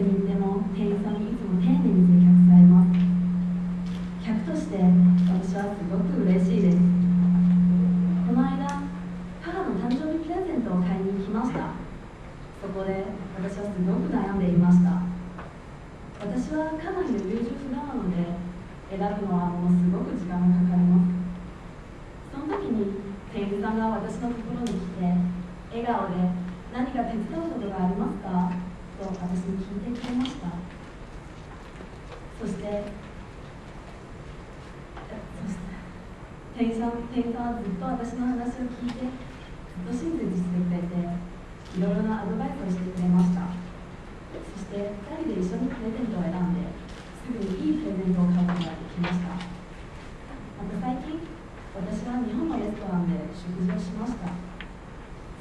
店に行っても店員さんにいつも丁寧に接客されます客として私はすごく嬉しいです。この間母の誕生日プレゼントを買いに行きました。そこで私はすごく悩んでいました。私はかなりの優柔不断なので選ぶのはものすごく時間がかかります。その時に店員さんが私のところに来て笑顔で「何か手伝うことがありますか?」と私に聞いてくれましたそしてそして店員さんはずっと私の話を聞いてずっと親切にしてくれていろいろなアドバイスをしてくれました。そして2人で一緒にプレゼントを選んですぐにいいプレゼントを買うことができました。また最近私は日本のレストランで食事をしました。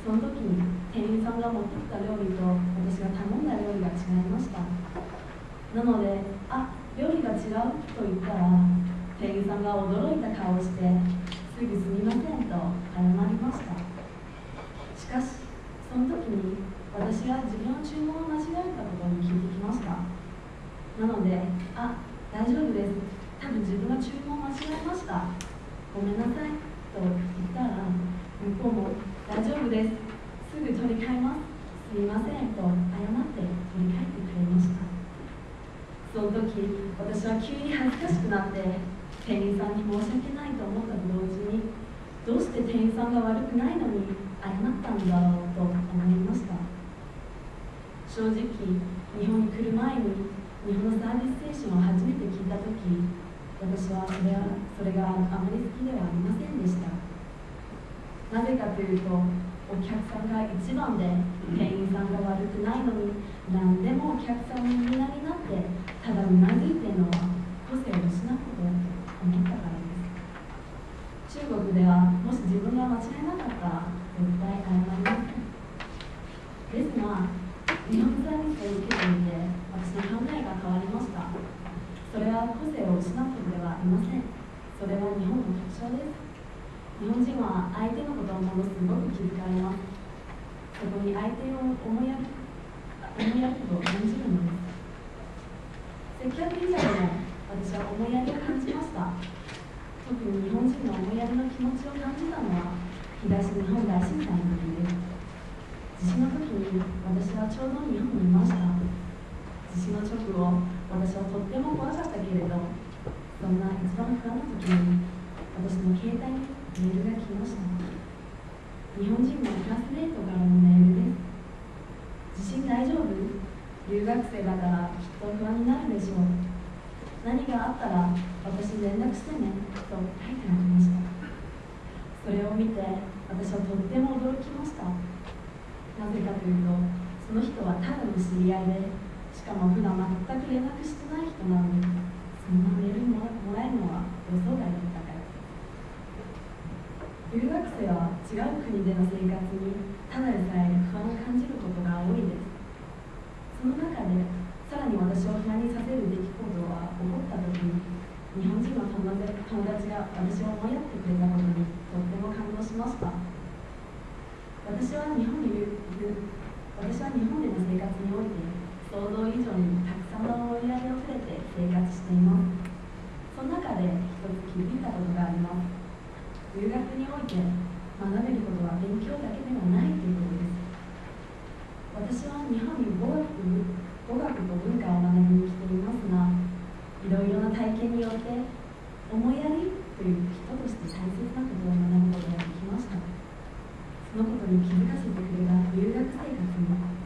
その時に店員さんが持ってきた料理と私が頼んだ料理が違いました。なので「あ料理が違う」と言ったら店員さんが驚いた顔をしてすぐ「すみません」と謝りました。しかしその時に私が自分の注文を間違えたことに気づきました。なので「あ大丈夫です。多分自分が注文を間違えました。ごめんなさい」と言ったら向こうも「大丈夫です。すぐ取り替えます。すみません」と謝って取り替えてくれました。その時私は急に恥ずかしくなって店員さんに申し訳ないと思ったと同時にどうして店員さんが悪くないのに謝ったんだろうと思いました。正直日本に来る前に日本のサービス精神を初めて聞いた時私はそれはそれがあまり好きではありませんでした。なぜかというとお客さんが一番で店員さんが悪くないのに何でもお客さんのみんなになってただうなずいてるのは国ではもし自分が間違いなかったら絶対謝りませんですが日本サービスを受けてみて私の考えが変わりました。それは個性を失うことではありませんそれは日本の特徴です。日本人は相手のことをものすごく気遣います。そこに相手を思いやる思いやると感じるのです。接客以上でも私は思いやりを感じました特に日本人の思いやりの気持ちを感じたのは東日本大震災の時で。す地震の時に私はちょうど日本にいました。地震の直後私はとっても怖かったけれどそんな一番不安な時に私の携帯にメールが来ました。日本人のクラスメートからのメールです地震大丈夫？留学生だからきっと不安になるでしょう。何があったら私に連絡してねと書いてありました。て私はとっても驚きました。なぜかというとその人はただの知り合いでしかも普段全く連絡してない人なのにそんなメールもらえるのは予想外だったから。留学生は違う国での生活にただでさえ不安を感じることが多いですその中でさらに私を不安にさせる出来事は起こった時に日本人の友友達が私を思いやってくれたことにとっても感動しました。私は日本にいる私は日本での生活において想像以上にたくさんの思いやりを触れて生活しています。その中で一つ気づいたことがあります。留学において学べることは勉強だけではないということです。私は日本に語学語学と文化を学びに来ていますがいろいろな体験によって思いやりという人として大切なことを学ぶことができました。そのことに気づかせてくれた留学生活も